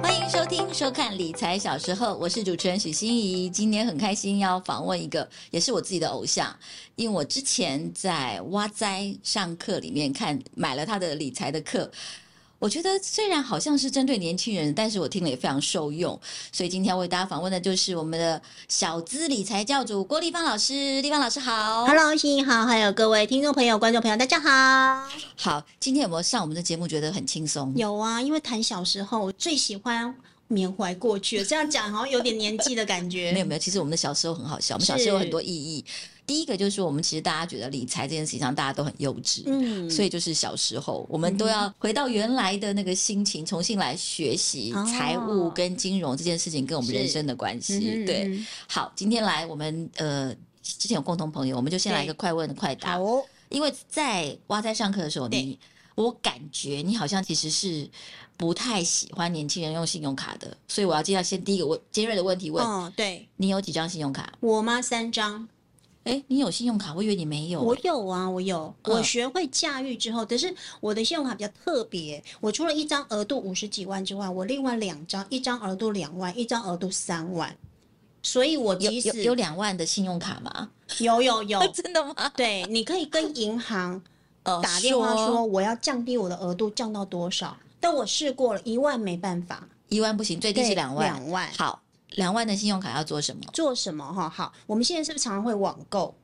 欢迎收听、收看理财小时候，我是主持人许欣怡。今天很开心要访问一个，也是我自己的偶像，因为我之前在挖哉上课里面看买了他的理财的课，我觉得虽然好像是针对年轻人，但是我听了也非常受用。所以今天要为大家访问的就是我们的小资理财教主郭立芳老师。立芳老师好，Hello，欣怡好，还有各位听众朋友、观众朋友，大家好。好，今天有没有上我们的节目？觉得很轻松？有啊，因为谈小时候，我最喜欢。缅怀过去，这样讲好像有点年纪的感觉。没有没有，其实我们的小时候很好笑。我们小时候有很多意义。第一个就是我们其实大家觉得理财这件事情上大家都很幼稚，嗯，所以就是小时候我们都要回到原来的那个心情，重新来学习财务跟金融这件事情跟我们人生的关系。对，好，今天来我们呃之前有共同朋友，我们就先来一个快问快答。哦，因为在挖在上课的时候，你我感觉你好像其实是。不太喜欢年轻人用信用卡的，所以我要接下先第一个问尖锐的问题问。哦，对，你有几张信用卡？我吗？三张。哎，你有信用卡？我以为你没有。我有啊，我有。嗯、我学会驾驭之后，但是我的信用卡比较特别。我除了一张额度五十几万之外，我另外两张，一张额度两万，一张额度三万。所以我即使有有两万的信用卡吗？有有有，真的吗？对，你可以跟银行 打电话说，我要降低我的额度，降到多少？但我试过了，一万没办法，一万不行，最低是两万。两万，好，两万的信用卡要做什么？做什么？哈，好，我们现在是不是常常会网购？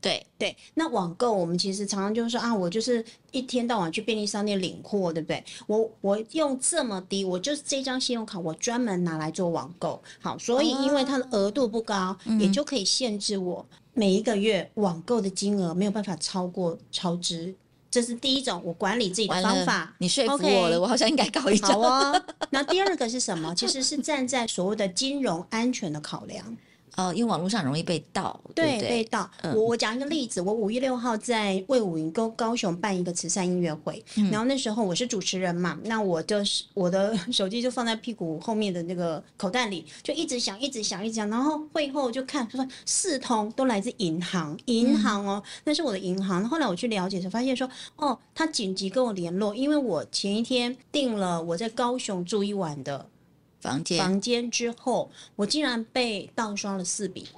对对，那网购我们其实常常就是说啊，我就是一天到晚去便利商店领货，对不对？我我用这么低，我就是这张信用卡，我专门拿来做网购。好，所以因为它的额度不高，啊、也就可以限制我每一个月网购的金额没有办法超过超支。这是第一种我管理自己的方法，你说服我了我好像应该搞一招。好哦，那第二个是什么？其实是站在所谓的金融安全的考量。哦，因为网络上容易被盗，对，对，被盗。嗯、我我讲一个例子，我五月六号在魏武营高高雄办一个慈善音乐会，嗯、然后那时候我是主持人嘛，那我就是我的手机就放在屁股后面的那个口袋里，就一直响，一直响，一直响。然后会后就看，就说四通都来自银行，银行哦，嗯、那是我的银行。后来我去了解的时候，发现说，哦，他紧急跟我联络，因为我前一天订了我在高雄住一晚的。房间房间之后，我竟然被盗刷了四笔，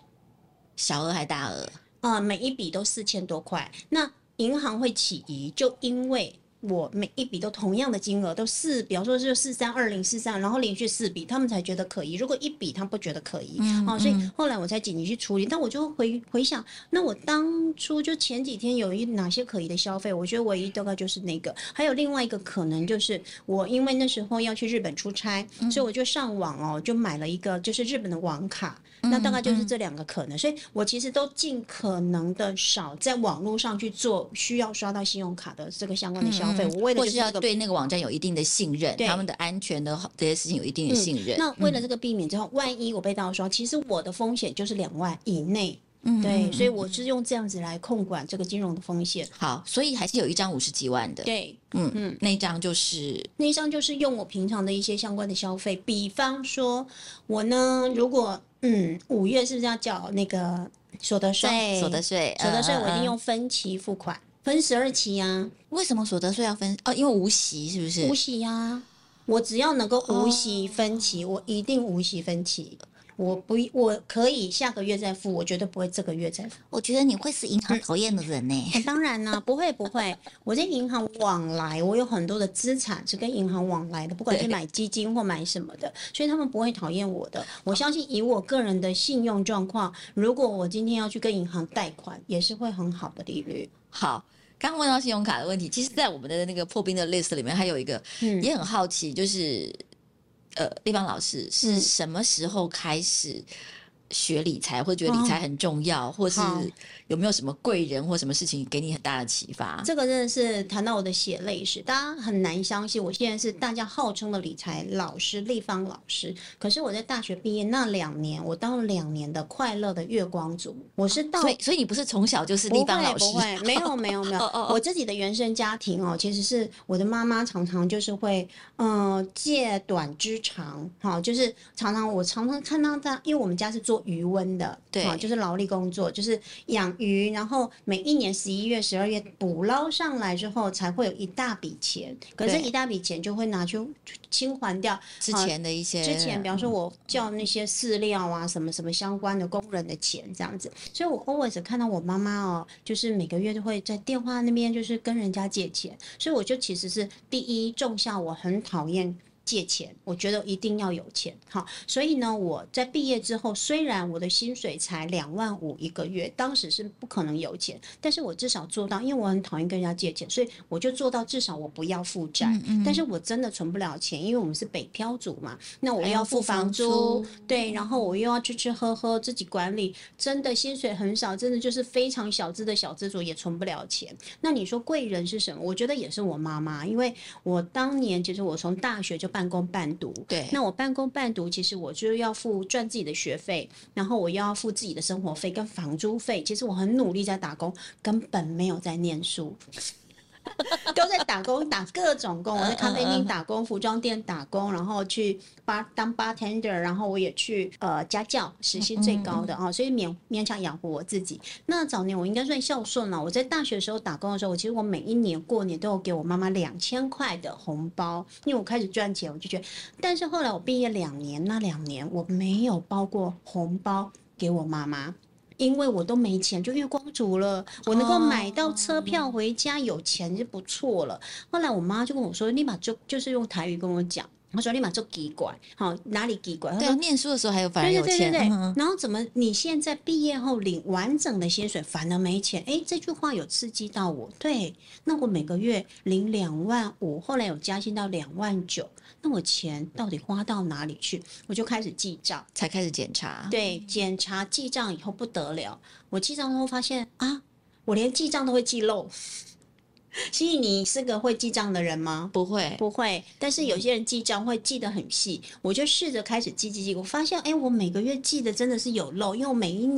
小额还大额？啊、呃，每一笔都四千多块。那银行会起疑，就因为。我每一笔都同样的金额，都四，比方说是四三二零四三，然后连续四笔，他们才觉得可疑。如果一笔他不觉得可疑，嗯，哦，所以后来我才紧急去处理。但我就回回想，那我当初就前几天有一哪些可疑的消费，我觉得唯一大概就是那个，还有另外一个可能就是我因为那时候要去日本出差，嗯、所以我就上网哦，就买了一个就是日本的网卡。那大概就是这两个可能，所以我其实都尽可能的少在网络上去做需要刷到信用卡的这个相关的消费。我为了就是要对那个网站有一定的信任，他们的安全的这些事情有一定的信任。那为了这个避免之后，万一我被盗刷，其实我的风险就是两万以内。嗯，对，所以我是用这样子来控管这个金融的风险。好，所以还是有一张五十几万的。对，嗯嗯，那一张就是那一张就是用我平常的一些相关的消费，比方说我呢，如果。嗯，五月是不是要缴那个所得税？所得税，所得税我一定用分期付款，分十二期呀、啊。为什么所得税要分？哦，因为无息是不是？无息呀、啊，我只要能够无息分期，哦、我一定无息分期。我不，我可以下个月再付，我绝对不会这个月再付。我觉得你会是银行讨厌的人呢、欸。当然啦、啊，不会不会。我在银行往来，我有很多的资产是跟银行往来的，不管是买基金或买什么的，所以他们不会讨厌我的。我相信以我个人的信用状况，如果我今天要去跟银行贷款，也是会很好的利率。好，刚问到信用卡的问题，其实，在我们的那个破冰的 list 里面，还有一个，也很好奇，就是。呃，丽芳老师是什么时候开始学理财，或觉得理财很重要，哦、或是有没有什么贵人或什么事情给你很大的启发？这个真的是谈到我的血泪史，大家很难相信，我现在是大家号称的理财老师立方老师。可是我在大学毕业那两年，我当了两年的快乐的月光族。我是到，所以所以你不是从小就是立方老师？不会，不会，没有没有没有。我自己的原生家庭哦，其实是我的妈妈常常就是会嗯、呃、借短之长，好，就是常常我常常看到她，因为我们家是做。做鱼塭的，对、啊，就是劳力工作，就是养鱼，然后每一年十一月、十二月捕捞上来之后，才会有一大笔钱。可是，一大笔钱就会拿去清还掉之前的一些，之前比方说我叫那些饲料啊，什么什么相关的工人的钱这样子。所以我 always 看到我妈妈哦，就是每个月都会在电话那边就是跟人家借钱，所以我就其实是第一种下我很讨厌。借钱，我觉得一定要有钱，好，所以呢，我在毕业之后，虽然我的薪水才两万五一个月，当时是不可能有钱，但是我至少做到，因为我很讨厌跟人家借钱，所以我就做到至少我不要负债。嗯嗯，但是我真的存不了钱，因为我们是北漂族嘛，那我要付房租，房租对，然后我又要吃吃喝喝，自己管理，真的薪水很少，真的就是非常小资的小资族也存不了钱。那你说贵人是什么？我觉得也是我妈妈，因为我当年其实我从大学就。半工半读，对，那我半工半读，其实我就要付赚自己的学费，然后我又要付自己的生活费跟房租费。其实我很努力在打工，根本没有在念书。都在打工，打各种工。我在咖啡厅打工，服装店打工，然后去巴当 bartender，然后我也去呃家教，时薪最高的啊，所以勉勉强养活我自己。那早年我应该算孝顺了。我在大学的时候打工的时候，我其实我每一年过年都有给我妈妈两千块的红包，因为我开始赚钱，我就觉得。但是后来我毕业两年，那两年我没有包过红包给我妈妈。因为我都没钱，就月光族了。我能够买到车票回家，有钱就不错了。后来我妈就跟我说：“立马就就是用台语跟我讲，我说立马就奇怪，好哪里奇怪？”对，念书的时候还有反而有钱，对对对对对。然后怎么你现在毕业后领完整的薪水反而没钱？哎，这句话有刺激到我。对，那我每个月领两万五，后来有加薪到两万九。那我钱到底花到哪里去？我就开始记账，才开始检查。对，检查记账以后不得了，我记账后发现啊，我连记账都会记漏。心怡，你是个会记账的人吗？不会，不会。但是有些人记账会记得很细，我就试着开始记记记。我发现，哎，我每个月记得真的是有漏，因为我每一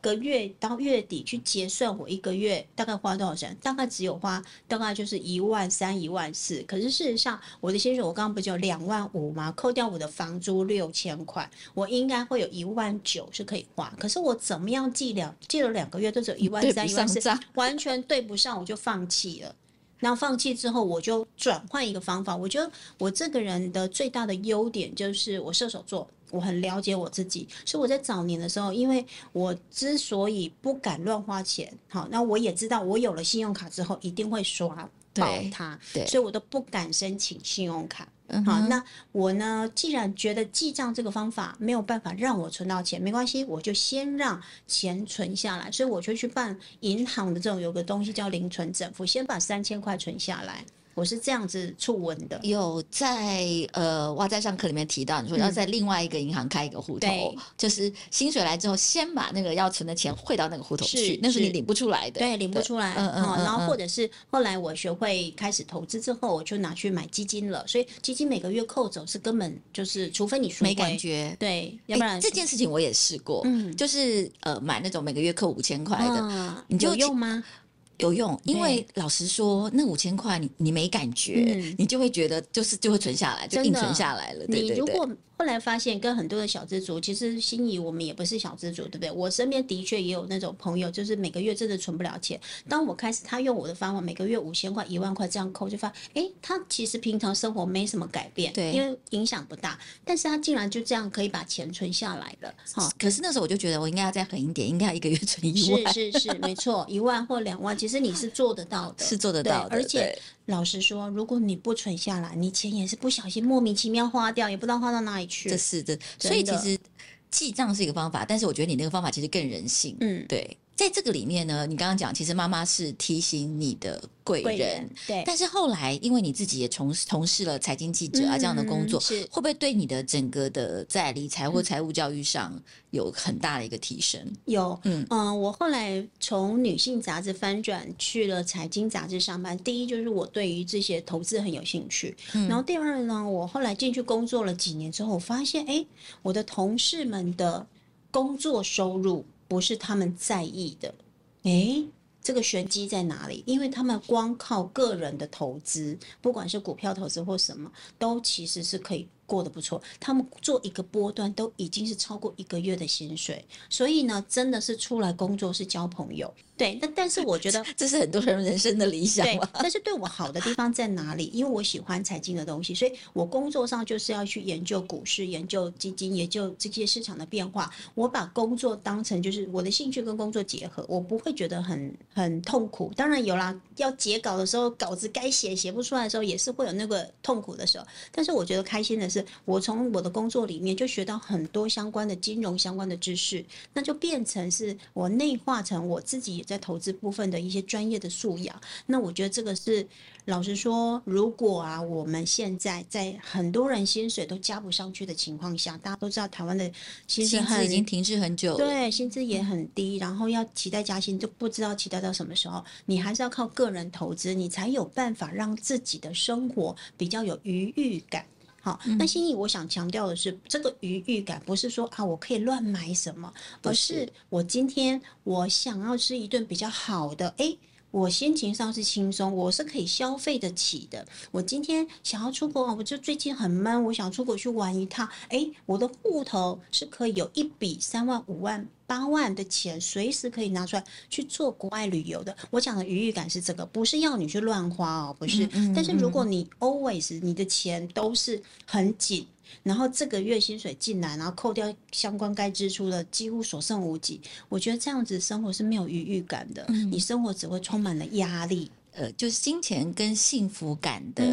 个月到月底去结算，我一个月大概花多少钱？大概只有花大概就是一万三、一万四。可是事实上，我的薪水我刚刚不就两万五吗？扣掉我的房租六千块，我应该会有一万九是可以花。可是我怎么样记两记了两个月都只有一万三、一万四，完全对不上，我就放弃了。然后放弃之后，我就转换一个方法。我觉得我这个人的最大的优点就是我射手座，我很了解我自己。所以我在早年的时候，因为我之所以不敢乱花钱，好，那我也知道我有了信用卡之后一定会刷爆它，对，所以我都不敢申请信用卡。好，那我呢？既然觉得记账这个方法没有办法让我存到钱，没关系，我就先让钱存下来。所以我就去办银行的这种有个东西叫零存整付，先把三千块存下来。我是这样子触闻的，有在呃，我，在上课里面提到，你说要在另外一个银行开一个户头，嗯、就是薪水来之后，先把那个要存的钱汇到那个户头去，是那是你领不出来的，对，领不出来，嗯嗯，然后或者是后来我学会开始投资之后，我就拿去买基金了，所以基金每个月扣走是根本就是，除非你没感觉，对，要不然、欸、这件事情我也试过，嗯，就是呃买那种每个月扣五千块的，嗯、你就有用吗？有用，因为老实说，那五千块你你没感觉，嗯、你就会觉得就是就会存下来，就硬存下来了。对对对。你如果后来发现跟很多的小资族，其实心仪我们也不是小资族，对不对？我身边的确也有那种朋友，就是每个月真的存不了钱。当我开始他用我的方法，每个月五千块、一万块这样扣，就发现，哎，他其实平常生活没什么改变，对，因为影响不大。但是他竟然就这样可以把钱存下来了。好，可是那时候我就觉得我应该要再狠一点，应该要一个月存一万。是是是，没错，一万或两万，其实你是做得到的，是做得到的，而且。老实说，如果你不存下来，你钱也是不小心莫名其妙花掉，也不知道花到哪里去。这是的，所以其实记账是一个方法，但是我觉得你那个方法其实更人性。嗯，对。在这个里面呢，你刚刚讲，其实妈妈是提醒你的贵人，人，对。但是后来，因为你自己也从从事了财经记者啊这样的工作，嗯、是会不会对你的整个的在理财或财务教育上有很大的一个提升？有，嗯嗯、呃，我后来从女性杂志翻转去了财经杂志上班。第一就是我对于这些投资很有兴趣，嗯、然后第二呢，我后来进去工作了几年之后，我发现，哎，我的同事们的工作收入。不是他们在意的，诶，这个玄机在哪里？因为他们光靠个人的投资，不管是股票投资或什么，都其实是可以过得不错，他们做一个波段都已经是超过一个月的薪水，所以呢，真的是出来工作是交朋友。对，但但是我觉得 这是很多人人生的理想。对，但是对我好的地方在哪里？因为我喜欢财经的东西，所以我工作上就是要去研究股市、研究基金、研究这些市场的变化。我把工作当成就是我的兴趣跟工作结合，我不会觉得很很痛苦。当然有啦，要截稿的时候，稿子该写写不出来的时候，也是会有那个痛苦的时候。但是我觉得开心的是，我从我的工作里面就学到很多相关的金融相关的知识，那就变成是我内化成我自己也。在投资部分的一些专业的素养，那我觉得这个是老实说，如果啊，我们现在在很多人薪水都加不上去的情况下，大家都知道台湾的薪资已经停滞很久，对，薪资也很低，然后要期待加薪，就不知道期待到什么时候。你还是要靠个人投资，你才有办法让自己的生活比较有余裕感。好，那心意，我想强调的是，这个愉悦感不是说啊，我可以乱买什么，而是我今天我想要吃一顿比较好的，诶。我心情上是轻松，我是可以消费得起的。我今天想要出国，我就最近很闷，我想出国去玩一趟。诶，我的户头是可以有一笔三万、五万、八万的钱，随时可以拿出来去做国外旅游的。我讲的愉悦感是这个，不是要你去乱花哦，不是。嗯嗯嗯。但是如果你 always 你的钱都是很紧。然后这个月薪水进来，然后扣掉相关该支出的，几乎所剩无几。我觉得这样子生活是没有愉悦感的，嗯、你生活只会充满了压力。呃，就是金钱跟幸福感的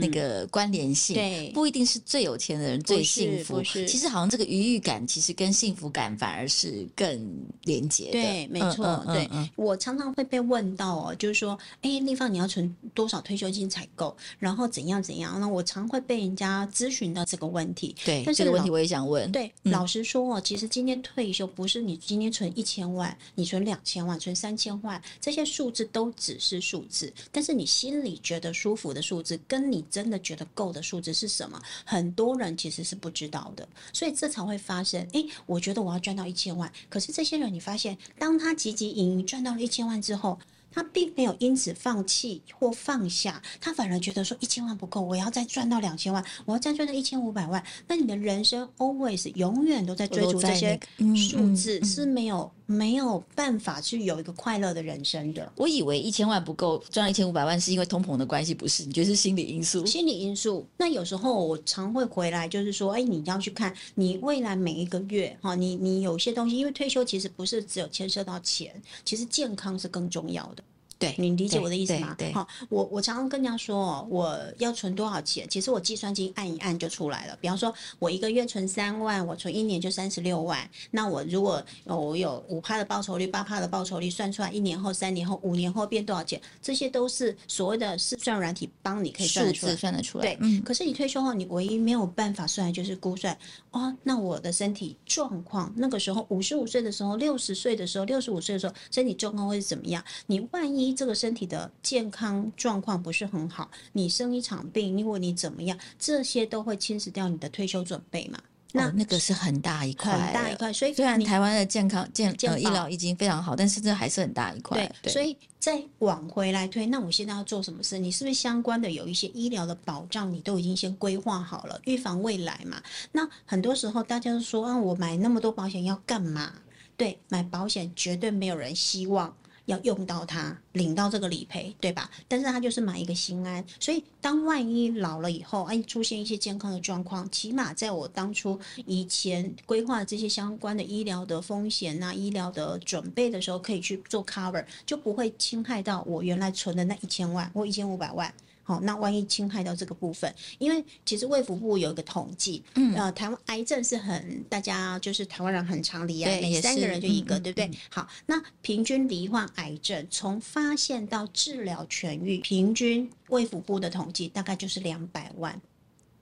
那个关联性，嗯、对，不一定是最有钱的人最幸福。其实好像这个愉悦感，其实跟幸福感反而是更连接的。对，没错。嗯嗯、对、嗯、我常常会被问到哦，就是说，哎，丽芳，你要存多少退休金才够？然后怎样怎样？那我常会被人家咨询到这个问题。对，但是这个问题我也想问。对，嗯、老实说哦，其实今天退休不是你今天存一千万，你存两千万，存三千万，这些数字都只是数字。但是你心里觉得舒服的数字，跟你真的觉得够的数字是什么？很多人其实是不知道的，所以这才会发生。诶，我觉得我要赚到一千万，可是这些人你发现，当他汲汲营营赚到了一千万之后，他并没有因此放弃或放下，他反而觉得说一千万不够，我要再赚到两千万，我要再赚到一千五百万。那你的人生 always 永远都在追逐这些数字，是没有没有办法去有一个快乐的人生的。我以为一千万不够，赚一千五百万是因为通膨的关系，不是？你觉得是心理因素？心理因素。那有时候我常会回来，就是说，哎，你要去看你未来每一个月哈，你你有些东西，因为退休其实不是只有牵涉到钱，其实健康是更重要的。对，你理解我的意思吗？对，好，我我常常跟人家说哦，我要存多少钱？其实我计算机按一按就出来了。比方说，我一个月存三万，我存一年就三十六万。那我如果我有五趴的报酬率，八趴的报酬率，算出来一年后、三年后、五年后变多少钱？这些都是所谓的试算软体帮你可以算得出来，算得出来。对，嗯。可是你退休后，你唯一没有办法算的就是估算哦，那我的身体状况，那个时候五十五岁的时候，六十岁的时候，六十五岁的时候，身体状况会是怎么样？你万一这个身体的健康状况不是很好，你生一场病，因为你怎么样，这些都会侵蚀掉你的退休准备嘛？那、哦、那个是很大一块，很大一块。所以虽然台湾的健康健健、呃、医疗已经非常好，但是这还是很大一块。对，对，所以再往回来推，那我现在要做什么事？你是不是相关的有一些医疗的保障，你都已经先规划好了，预防未来嘛？那很多时候大家都说啊，我买那么多保险要干嘛？对，买保险绝对没有人希望。要用到它，领到这个理赔，对吧？但是它就是买一个心安，所以当万一老了以后，哎，出现一些健康的状况，起码在我当初以前规划这些相关的医疗的风险啊、医疗的准备的时候，可以去做 cover，就不会侵害到我原来存的那一千万或一千五百万。好，那万一侵害到这个部分，因为其实卫福部有一个统计，嗯，呃，台湾癌症是很大家就是台湾人很常罹癌，每三个人就一个，嗯、对不对？嗯、好，那平均罹患癌症从发现到治疗痊愈，平均卫福部的统计大概就是两百万。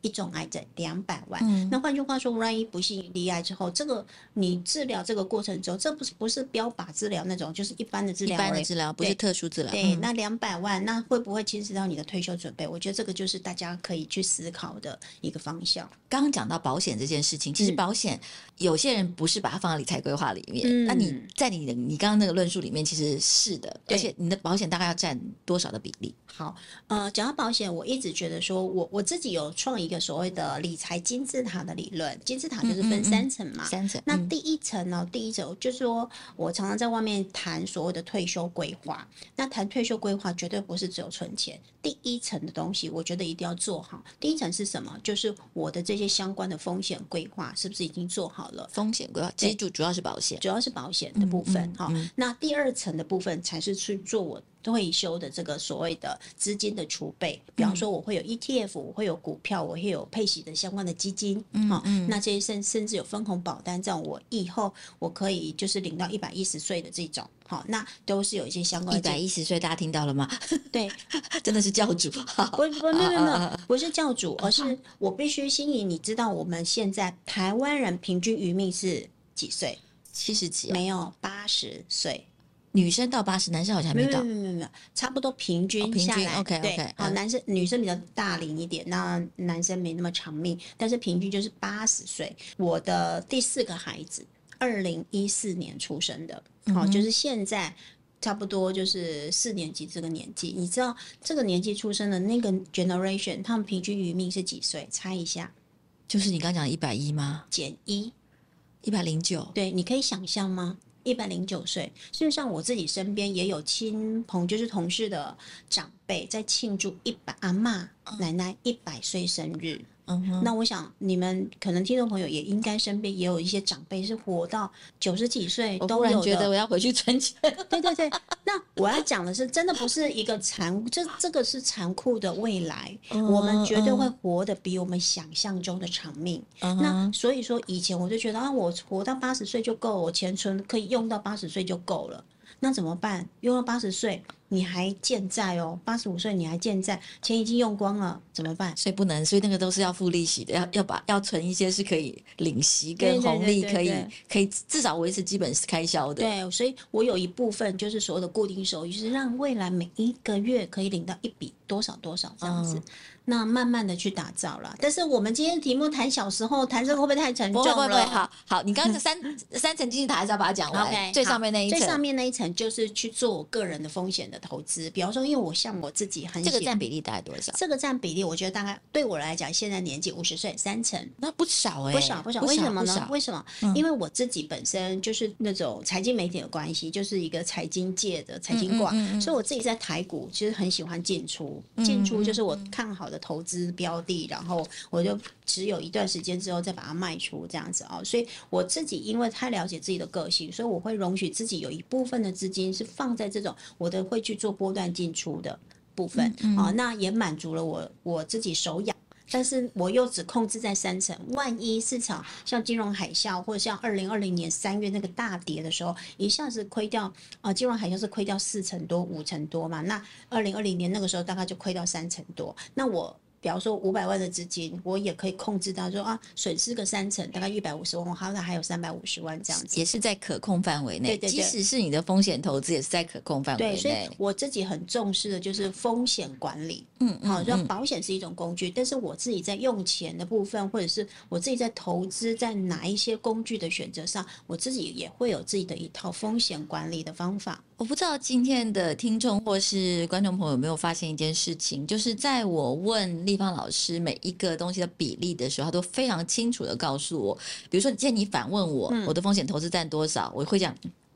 一种癌症两百万，嗯、那换句话说，万一不幸罹癌之后，这个你治疗这个过程中，这不是不是标靶治疗那种，就是一般的治疗，一般的治疗不是特殊治疗。对，嗯、那两百万，那会不会侵蚀到你的退休准备？我觉得这个就是大家可以去思考的一个方向。刚刚讲到保险这件事情，其实保险、嗯、有些人不是把它放在理财规划里面，嗯、那你在你的你刚刚那个论述里面，其实是的，而且你的保险大概要占多少的比例？好，呃，讲到保险，我一直觉得说我我自己有创一个所谓的理财金字塔的理论，金字塔就是分三层嘛，嗯嗯嗯三层。那第一层呢，第一层就是说我常常在外面谈所谓的退休规划，那谈退休规划绝对不是只有存钱，第一层的东西我觉得一定要做好。第一层是什么？就是我的这些相关的风险规划是不是已经做好了？风险规划其实主主要是保险，主要是保险的部分好。那第二层的部分才是去做我。退休的这个所谓的资金的储备，比方说我会有 ETF，我会有股票，我会有配息的相关的基金，好、嗯嗯，那这些甚甚至有分红保单，这样我以后我可以就是领到一百一十岁的这种，好，那都是有一些相关的。一百一十岁，大家听到了吗？对，真的是教主，不不不不不，不是教主，而是我必须心仪。你知道我们现在台湾人平均余命是几岁？七十几？没有，八十岁。女生到八十，男生好像还没到，没有没有没有，差不多平均下来，哦、平均 OK OK，好、嗯，男生女生比较大龄一点，那男生没那么长命，但是平均就是八十岁。我的第四个孩子，二零一四年出生的，好、嗯，就是现在差不多就是四年级这个年纪。你知道这个年纪出生的那个 generation，他们平均余命是几岁？猜一下，就是你刚讲的一百一吗？减一，一百零九。对，你可以想象吗？一百零九岁，事实上我自己身边也有亲朋，就是同事的长辈在庆祝一百阿嬷奶奶一百岁生日。嗯，那我想你们可能听众朋友也应该身边也有一些长辈是活到九十几岁都有的。觉得我要回去存钱。对对对，那我要讲的是，真的不是一个残，这这个是残酷的未来。嗯，我们绝对会活得比我们想象中的长命。嗯。那所以说，以前我就觉得啊，我活到八十岁就够，我钱存可以用到八十岁就够了。那怎么办？用到八十岁。你还健在哦，八十五岁你还健在，钱已经用光了，怎么办？所以不能，所以那个都是要付利息的，要要把要存一些是可以领息跟红利，可以可以至少维持基本开销的。对，所以我有一部分就是所谓的固定收益，就是让未来每一个月可以领到一笔多少多少这样子。嗯那慢慢的去打造了，但是我们今天题目谈小时候，谈这个会不会太沉重了？不会不会，好好，你刚刚三三层金字塔还是要把它讲完。最上面那一层，最上面那一层就是去做我个人的风险的投资，比方说，因为我像我自己很喜，这个占比例大概多少？这个占比例，我觉得大概对我来讲，现在年纪五十岁，三成，那不少哎、欸，不少不少，为什么呢？为什么、嗯？因为我自己本身就是那种财经媒体的关系，就是一个财经界的财经挂、嗯嗯嗯，所以我自己在台股其实很喜欢进出，进出就是我看好的投资。标的，然后我就只有一段时间之后再把它卖出，这样子啊、哦。所以我自己因为太了解自己的个性，所以我会容许自己有一部分的资金是放在这种我的会去做波段进出的部分啊、嗯嗯哦。那也满足了我我自己手痒，但是我又只控制在三成。万一市场像金融海啸或者像二零二零年三月那个大跌的时候，一下子亏掉啊、呃，金融海啸是亏掉四成多五成多嘛？那二零二零年那个时候大概就亏掉三成多。那我。比方说五百万的资金，我也可以控制到说啊，损失个三成，大概一百五十万，我好像还有三百五十万这样子，也是在可控范围内。对对对，即使是你的风险投资，也是在可控范围内。对，所以我自己很重视的就是风险管理。嗯，好，就保险是一种工具，但是我自己在用钱的部分，或者是我自己在投资在哪一些工具的选择上，我自己也会有自己的一套风险管理的方法。我不知道今天的听众或是观众朋友有没有发现一件事情，就是在我问立芳老师每一个东西的比例的时候，他都非常清楚的告诉我。比如说，今天你反问我，嗯、我的风险投资占多少，我会讲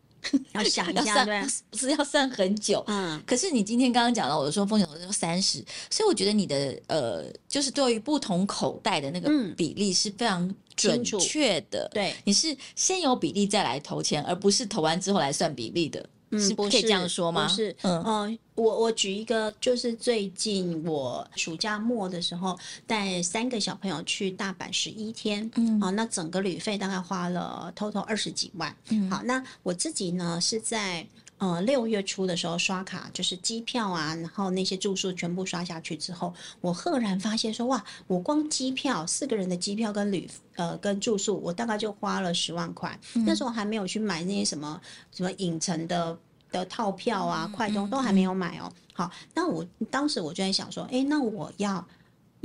要想一下，对，不是要算很久。嗯，可是你今天刚刚讲到，我说风险投资三十，所以我觉得你的呃，就是对于不同口袋的那个比例是非常准确的。对，你是先有比例再来投钱，而不是投完之后来算比例的。嗯，是可以这样说吗？不是，嗯，呃、我我举一个，就是最近我暑假末的时候带三个小朋友去大阪十一天，嗯，好，那整个旅费大概花了 total 二十几万，嗯，好，那我自己呢是在。呃，六月初的时候刷卡，就是机票啊，然后那些住宿全部刷下去之后，我赫然发现说，哇，我光机票四个人的机票跟旅呃跟住宿，我大概就花了十万块。嗯。那时候还没有去买那些什么什么影城的的套票啊，快通都还没有买哦。好，那我当时我就在想说，哎，那我要。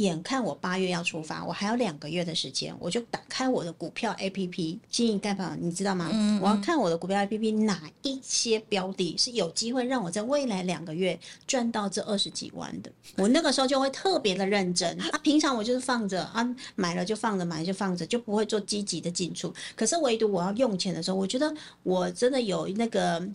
眼看我八月要出发，我还有两个月的时间，我就打开我的股票 A P P，经营盖房，你知道吗？嗯嗯，我要看我的股票 A P P 哪一些标的是有机会让我在未来两个月赚到这二十几万的，我那个时候就会特别的认真啊。平常我就是放着啊，买了就放着，买了就放着，就不会做积极的进出。可是唯独我要用钱的时候，我觉得我真的有那个。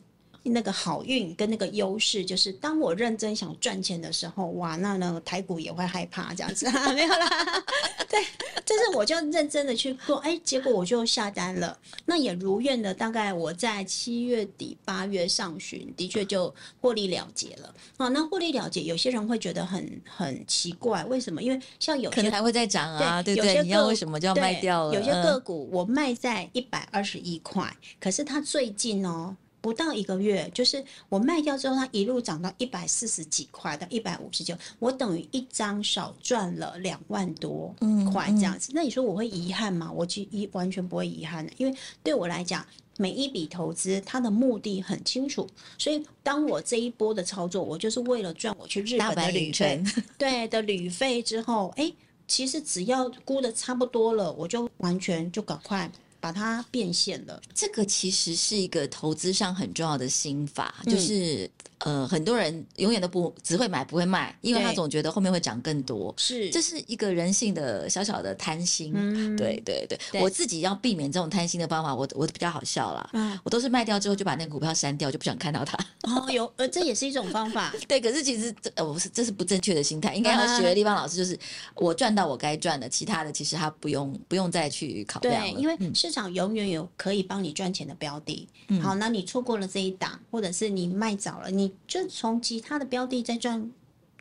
那个好运跟那个优势，就是当我认真想赚钱的时候，哇，那那个台股也会害怕这样子，没有啦。对，就是我就认真的去做，哎，结果我就下单了，那也如愿的，大概我在七月底八月上旬，的确就获利了结了。啊，那获利了结，有些人会觉得很很奇怪，为什么？因为像有些可能还会再涨啊，对，对对，你要为什么就要卖掉了？有些个股我卖在一百二十一块，可是它最近哦。不到一个月，就是我卖掉之后，它一路涨到一百四十几块到一百五十九，我等于一张少赚了两万多块这样子。嗯嗯、那你说我会遗憾吗？我其实一完全不会遗憾的，因为对我来讲，每一笔投资它的目的很清楚，所以当我这一波的操作，我就是为了赚我去日本的旅费，对的旅费之后，哎，其实只要估的差不多了，我就完全就赶快。把它变现了，这个其实是一个投资上很重要的心法，嗯、就是呃，很多人永远都不只会买不会卖，因为他总觉得后面会涨更多。是，这是一个人性的小小的贪心。嗯，对对对，对我自己要避免这种贪心的方法，我我比较好笑啦。嗯，我都是卖掉之后就把那个股票删掉，就不想看到它。哦，有呃，这也是一种方法。对，可是其实这呃，不是这是不正确的心态，应该要学立方老师，就是我赚到我该赚的，其他的其实他不用不用再去考量因为市场永远有可以帮你赚钱的标的，嗯、好，那你错过了这一档，或者是你卖早了，你就从其他的标的再赚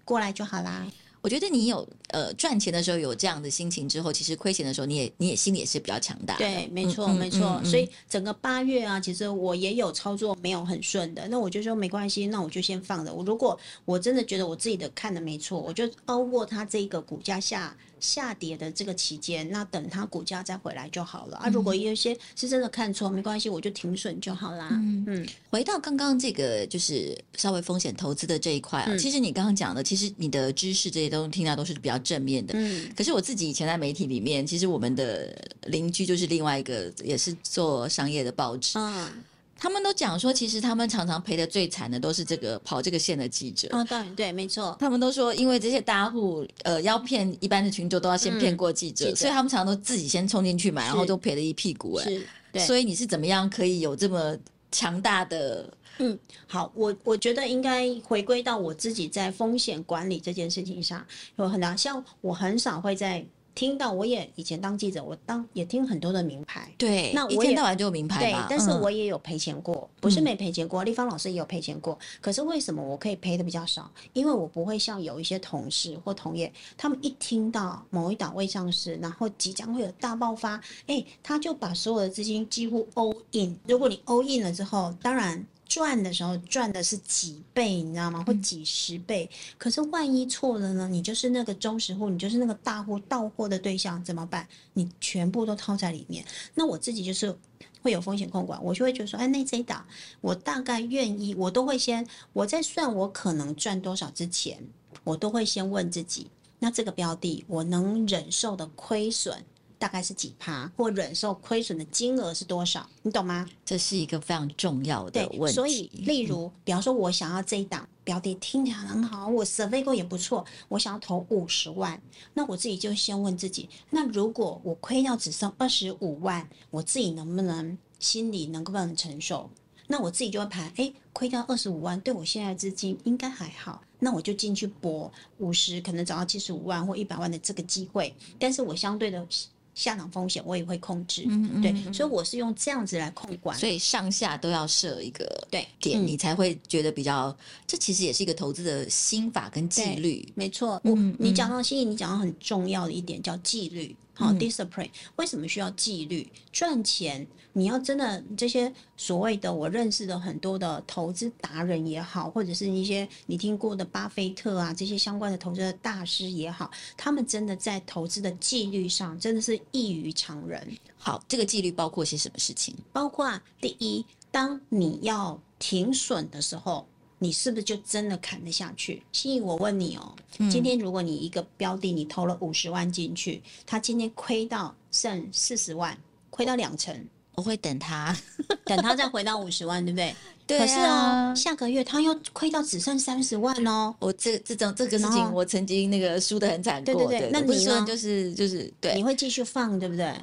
过来就好啦。我觉得你有呃赚钱的时候有这样的心情之后，其实亏钱的时候你也你也心里也是比较强大的。对，没错，没错。所以整个八月啊，其实我也有操作没有很顺的，那我就说没关系，那我就先放着。我如果我真的觉得我自己的看的没错，我就熬过它这个股价下。下跌的这个期间，那等它股价再回来就好了啊。如果有一些是真的看错，没关系，我就停损就好啦。嗯嗯。回到刚刚这个就是稍微风险投资的这一块啊，嗯、其实你刚刚讲的，其实你的知识这些都听到都是比较正面的。嗯。可是我自己以前在媒体里面，其实我们的邻居就是另外一个也是做商业的报纸。嗯。他们都讲说，其实他们常常赔的最惨的都是这个跑这个线的记者。啊、哦，对对，没错。他们都说，因为这些大户呃要骗一般的群众，都要先骗过记者，嗯、所以他们常常都自己先冲进去买，然后都赔了一屁股。哎，对。所以你是怎么样可以有这么强大的？嗯，好，我我觉得应该回归到我自己在风险管理这件事情上，有很大像我很少会在。听到我也以前当记者，我当也听很多的名牌，对，那一天到晚就有名牌对，但是我也有赔钱过，嗯、不是没赔钱过，立方老师也有赔钱过。可是为什么我可以赔的比较少？因为我不会像有一些同事或同业，他们一听到某一档位上市，然后即将会有大爆发，哎，他就把所有的资金几乎 all in。如果你 all in 了之后，当然。赚的时候赚的是几倍，你知道吗？或几十倍。嗯、可是万一错了呢？你就是那个忠实户，你就是那个大户到货的对象，怎么办？你全部都套在里面。那我自己就是会有风险控管，我就会觉得说，哎，那这一档我大概愿意，我都会先我在算我可能赚多少之前，我都会先问自己，那这个标的我能忍受的亏损。大概是几趴，或忍受亏损的金额是多少？你懂吗？这是一个非常重要的问题。所以，例如，比方说，我想要这一档标的听起来很好，我 survey 过也不错，我想要投五十万，那我自己就先问自己：那如果我亏掉只剩二十五万，我自己能不能心里能不能承受？那我自己就会盘，诶，亏掉二十五万，对我现在资金应该还好，那我就进去搏五十，可能找到七十五万或一百万的这个机会，但是我相对的。下档风险我也会控制，嗯嗯、对，所以我是用这样子来控管，所以上下都要设一个对点，嗯、你才会觉得比较。这其实也是一个投资的心法跟纪律，没错。我、嗯、你讲到心理，你讲到很重要的一点叫纪律。好，discipline，为什么需要纪律？赚钱，你要真的这些所谓的我认识的很多的投资达人也好，或者是一些你听过的巴菲特啊这些相关的投资的大师也好，他们真的在投资的纪律上真的是异于常人。好，这个纪律包括些什么事情？包括第一，当你要停损的时候。你是不是就真的砍得下去？心怡，我问你哦，嗯、今天如果你一个标的你投了五十万进去，他今天亏到剩四十万，亏到两成，我会等他，等他再回到五十万，对不对？对、啊、可是哦，下个月他又亏到只剩三十万哦。我这这种这个事情，我曾经那个输的很惨过。对对对，对那你说？就是就是对，你会继续放，对不对？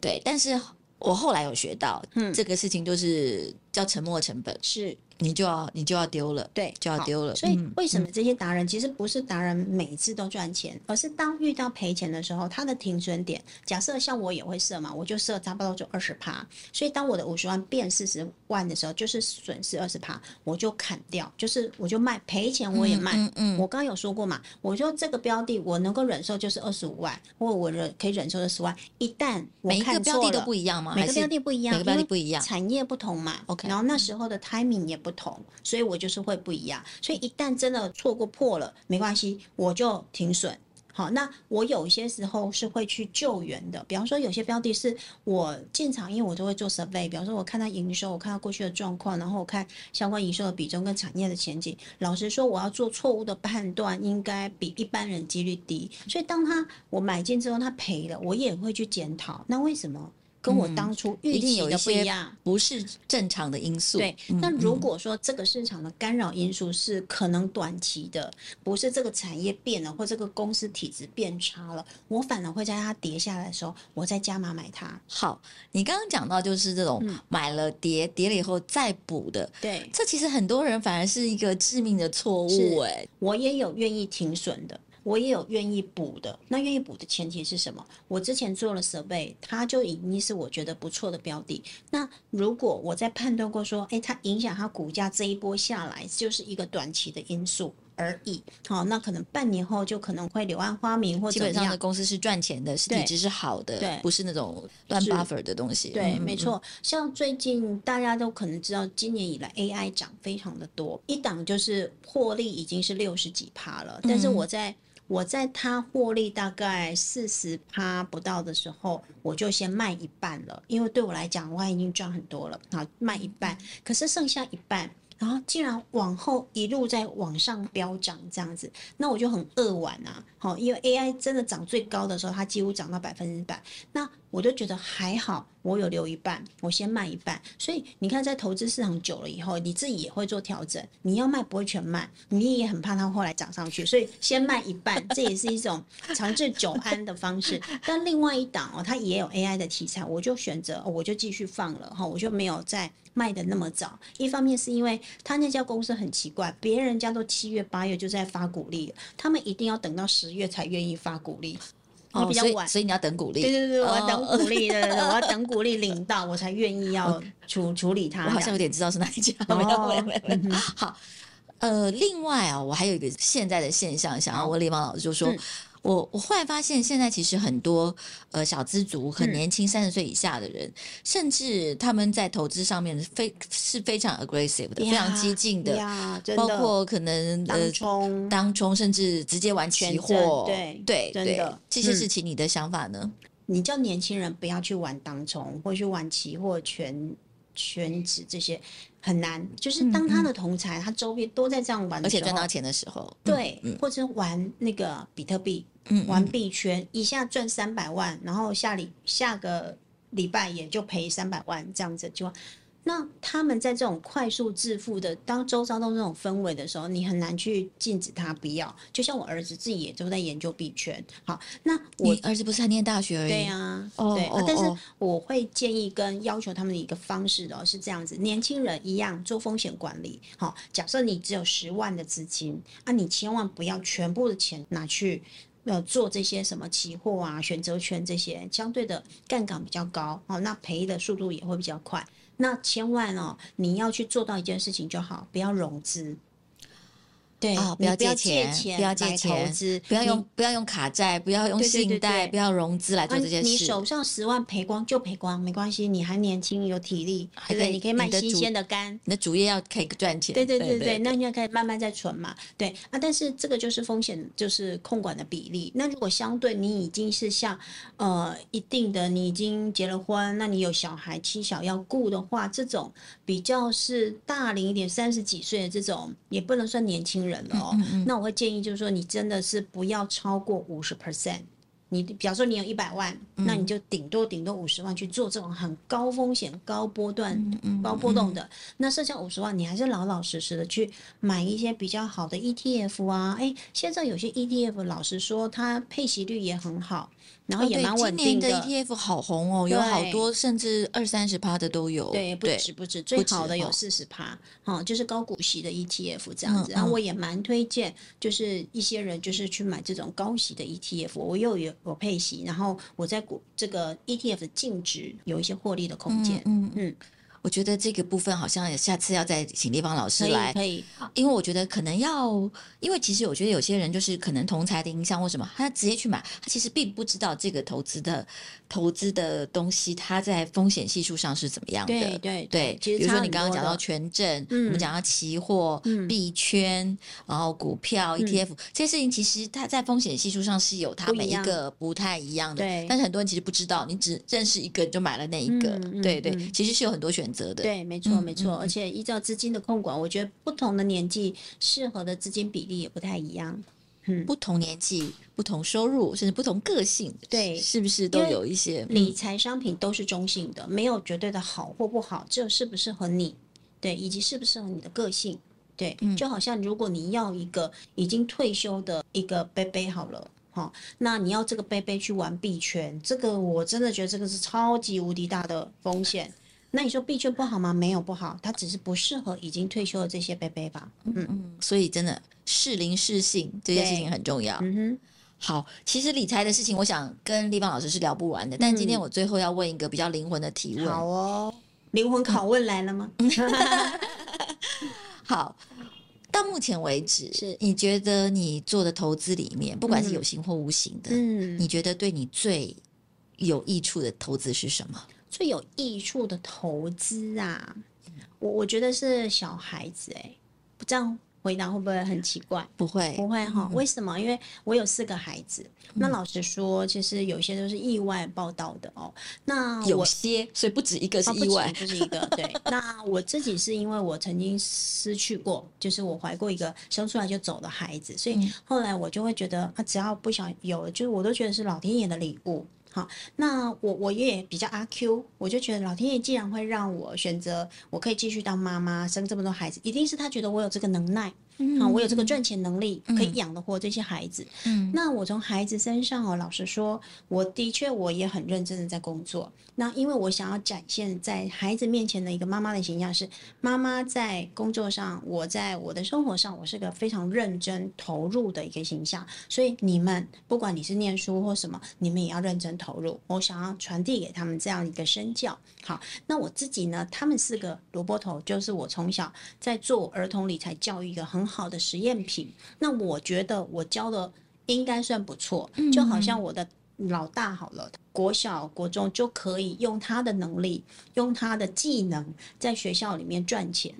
对，但是我后来有学到，嗯，这个事情就是叫沉没成本，是。你就要你就要丢了，对，就要丢了。所以为什么这些达人其实不是达人每次都赚钱，嗯、而是当遇到赔钱的时候，他的停损点，假设像我也会设嘛，我就设差不多就二十趴。所以当我的五十万变四十万的时候，就是损失二十趴，我就砍掉，就是我就卖赔钱我也卖。嗯，嗯，嗯我刚刚有说过嘛，我说这个标的我能够忍受就是二十五万，或我忍可以忍受的十万。一旦我看每个标的都不一样吗？每个标的不一样，每个标的不一样，产业不同嘛。OK，然后那时候的 timing 也不同，所以我就是会不一样。所以一旦真的错过破了，没关系，我就停损。好，那我有些时候是会去救援的。比方说，有些标的是我进场，因为我都会做 survey。比方说，我看它营收，我看它过去的状况，然后我看相关营收的比重跟产业的前景。老实说，我要做错误的判断，应该比一般人几率低。所以，当他我买进之后，他赔了，我也会去检讨。那为什么？跟我当初预期的不一样，不是正常的因素。对，那如果说这个市场的干扰因素是可能短期的，不是这个产业变了，或这个公司体质变差了，我反而会在它跌下来的时候，我再加码买它。好，你刚刚讲到就是这种买了跌跌了以后再补的，对，这其实很多人反而是一个致命的错误。哎，我也有愿意停损的。我也有愿意补的，那愿意补的前提是什么？我之前做了设备，它就已经是我觉得不错的标的。那如果我在判断过说，诶，它影响它股价这一波下来，就是一个短期的因素而已。好，那可能半年后就可能会柳暗花明，或者基本上的公司是赚钱的，是体质是好的，对，不是那种乱 buffer 的东西。对，没错。像最近大家都可能知道，今年以来 AI 涨非常的多，一档就是获利已经是六十几趴了，但是我在。我在它获利大概四十趴不到的时候，我就先卖一半了，因为对我来讲，我已经赚很多了，好，卖一半。可是剩下一半，然后竟然往后一路在往上飙涨这样子，那我就很扼腕啊，好，因为 AI 真的涨最高的时候，它几乎涨到百分之百，那。我就觉得还好，我有留一半，我先卖一半。所以你看，在投资市场久了以后，你自己也会做调整。你要卖不会全卖，你也很怕它后来涨上去，所以先卖一半，这也是一种长治久安的方式。但另外一档哦，它也有 AI 的题材，我就选择，我就继续放了哈，我就没有再卖的那么早。一方面是因为他那家公司很奇怪，别人家都七月八月就在发股利，他们一定要等到十月才愿意发股利。比较晚，哦，所以你要等鼓励。对对对，我要等股利的，哦，我要等鼓励领到，我才愿意要处处理它。我好像有点知道是哪一家。哦，没有没有没有。好，呃，另外啊，我还有一个现在的现象，想要问丽芳老师，就是说。嗯我我后来发现，现在其实很多呃小资族很年轻，三十岁以下的人，嗯，甚至他们在投资上面非是非常 aggressive 的，非常激进的，包括可能当冲、呃、当冲，甚至直接玩期货，对对对，这些事情，嗯，你的想法呢？你叫年轻人不要去玩当冲，或去玩期货、全全职这些。很难，就是当他的同侪、嗯，他周边都在这样玩而且赚到钱的时候，对，嗯、或者玩那个比特币、嗯，玩币圈，一下赚三百万，然后下礼下个礼拜也就赔三百万，这样子就。那他们在这种快速致富的，当周遭都这种氛围的时候，你很难去禁止他不要。就像我儿子自己也都在研究币圈。好，那我儿子不是还念大学而已。对啊，哦、对、哦，但是我会建议跟要求他们的一个方式哦，是这样子：年轻人一样做风险管理。好，假设你只有十万的资金，啊，你千万不要全部的钱拿去呃做这些什么期货啊、选择权这些，相对的杠杆比较高，哦，那赔的速度也会比较快。那千万哦，你要去做到一件事情就好，不要融资。对啊，不要借钱，不要借钱，投资，不要用不要用卡债，不要用信贷，不要融资来做这件事。你手上十万赔光就赔光，没关系，你还年轻有体力，对不对？你可以卖新鲜的肝，你的主业要可以赚钱。对对对对，那你要开始慢慢再存嘛。对啊，但是这个就是风险，就是控管的比例。那如果相对你已经是像呃一定的，你已经结了婚，那你有小孩妻小要顾的话，这种比较是大龄一点，三十几岁的这种也不能算年轻人了哦。嗯嗯，那我会建议就是说，你真的是不要超过五十 percent。你比方说你有一百万，那你就顶多顶多五十万去做这种很高风险、高波段、高波动的。那剩下五十万，你还是老老实实的去买一些比较好的 ETF 啊。哎，现在有些 ETF，老实说，它配息率也很好。然后也蛮稳定的。今年的 ETF 好红哦，有好多甚至二三十趴的都有。对，不止不止，最好的有四十趴，哈，就是高股息的 ETF 这样子。然后我也蛮推荐，就是一些人就是去买这种高息的 ETF，我又有有配息，然后我在股这个 ETF 的净值有一些获利的空间。嗯嗯。我觉得这个部分好像下次要再请立芳老师来，可以，因为我觉得可能要，因为其实我觉得有些人就是可能同财的影响或什么，他直接去买，他其实并不知道这个投资的投资的东西，它在风险系数上是怎么样的。对对对，比如说你刚刚讲到权证，嗯、我们讲到期货、币、嗯、圈，然后股票、ETF、嗯、这些事情，其实它在风险系数上是有它每一个不太一样的。对，但是很多人其实不知道，你只认识一个你就买了那一个。嗯、对对，其实是有很多选择。对，没错，没错，而且依照资金的控管，我觉得不同的年纪适合的资金比例也不太一样。嗯，不同年纪、不同收入，甚至不同个性，对，是不是都有一些理财商品都是中性的，没有绝对的好或不好，只有适不适合你，对，以及适不适合你的个性，对，就好像如果你要一个已经退休的一个杯杯好了，哈，那你要这个杯杯去玩币圈，这个我真的觉得这个是超级无敌大的风险。那你说币圈不好吗？没有不好，它只是不适合已经退休的这些贝贝吧。嗯嗯，所以真的适龄适性这件事情很重要。嗯哼，好，其实理财的事情，我想跟立邦老师是聊不完的。嗯、但今天我最后要问一个比较灵魂的提问。好哦，灵魂拷问来了吗？好，到目前为止，是你觉得你做的投资里面，不管是有形或无形的，嗯，你觉得对你最有益处的投资是什么？最有益处的投资啊，我我觉得是小孩子哎、欸，不这样回答会不会很奇怪？不会，不会哈。为什么？因为我有四个孩子。那老实说，其实有些都是意外报道的哦。那有些，所以不止一个是意外，不止一个。对。那我自己是因为我曾经失去过，就是我怀过一个生出来就走的孩子，所以后来我就会觉得，啊，只要不想有，就是我都觉得是老天爷的礼物。好，那我我也比较阿 Q，我就觉得老天爷既然会让我选择，我可以继续当妈妈，生这么多孩子，一定是他觉得我有这个能耐。嗯，好，我有这个赚钱能力，可以养得活这些孩子。嗯，那我从孩子身上哦，老实说，我的确我也很认真的在工作。那因为我想要展现在孩子面前的一个妈妈的形象是，妈妈在工作上，我在我的生活上，我是个非常认真投入的一个形象。所以你们不管你是念书或什么，你们也要认真投入。我想要传递给他们这样一个身教。好，那我自己呢，他们四个萝卜头，就是我从小在做儿童理财教育一个很好的实验品，那我觉得我教的应该算不错，就好像我的老大好了，国小、国中就可以用他的能力，用他的技能在学校里面赚钱。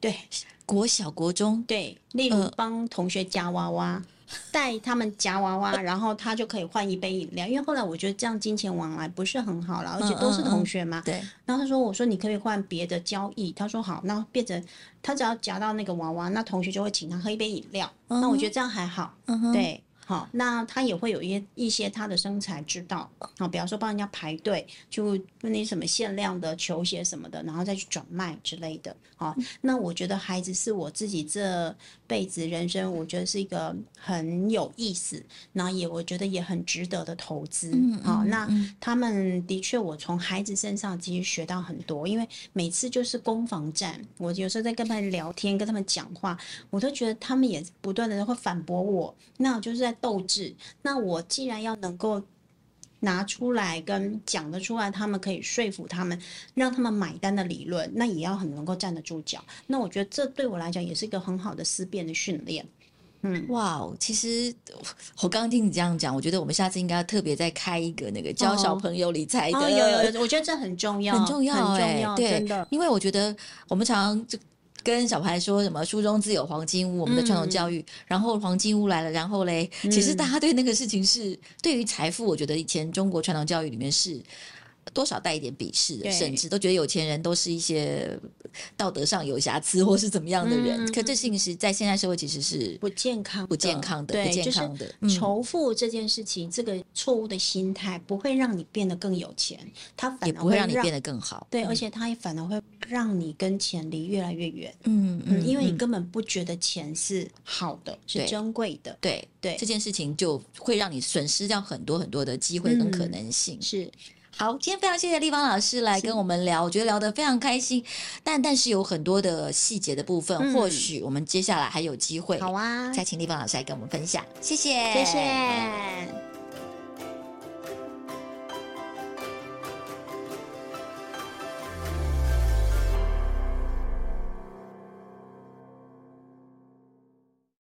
对，国小、国中，对，例如帮同学夹娃娃。带他们夹娃娃，然后他就可以换一杯饮料。因为后来我觉得这样金钱往来不是很好了，而且都是同学嘛。对。然后他说：“我说你可以换别的交易。”他说：“好。”那变成他只要夹到那个娃娃，那同学就会请他喝一杯饮料。那我觉得这样还好。对。好，那他也会有一些一些他的生财之道，好，比方说帮人家排队，就那什么限量的球鞋什么的，然后再去转卖之类的。好，那我觉得孩子是我自己这辈子人生，我觉得是一个很有意思，然后也我觉得也很值得的投资。好，那他们的确，我从孩子身上其实学到很多，因为每次就是攻防战，我有时候在跟他们聊天，跟他们讲话，我都觉得他们也不断的会反驳我，那我就是在。斗志，那我既然要能够拿出来跟讲得出来，他们可以说服他们，让他们买单的理论，那也要很能够站得住脚。那我觉得这对我来讲也是一个很好的思辨的训练。嗯，哇哦，其实我刚刚听你这样讲，我觉得我们下次应该要特别再开一个那个教小朋友理财的。哦哦，有有有，我觉得这很重要，很重要，很重要，对，真的。因为我觉得我们常常就。跟小孩说什么“书中自有黄金屋”，我们的传统教育，然后黄金屋来了，然后嘞，其实大家对那个事情是、对于财富，我觉得以前中国传统教育里面是。多少带一点鄙视的，甚至都觉得有钱人都是一些道德上有瑕疵或是怎么样的人。嗯、可这事情是在现在社会其实是不健康、不健康的、对不健康的。就是仇富这件事情，嗯、这个错误的心态不会让你变得更有钱，它反而会也不会让你变得更好。对，而且它也反而会让你跟钱离越来越远。嗯嗯，因为你根本不觉得钱是好的，是珍贵的。对对，对这件事情就会让你损失掉很多很多的机会跟可能性。嗯、是。好，今天非常谢谢立芳老师来跟我们聊，我觉得聊得非常开心，但但是有很多的细节的部分，嗯、或许我们接下来还有机会，好啊，再请立芳老师来跟我们分享，谢谢，谢谢。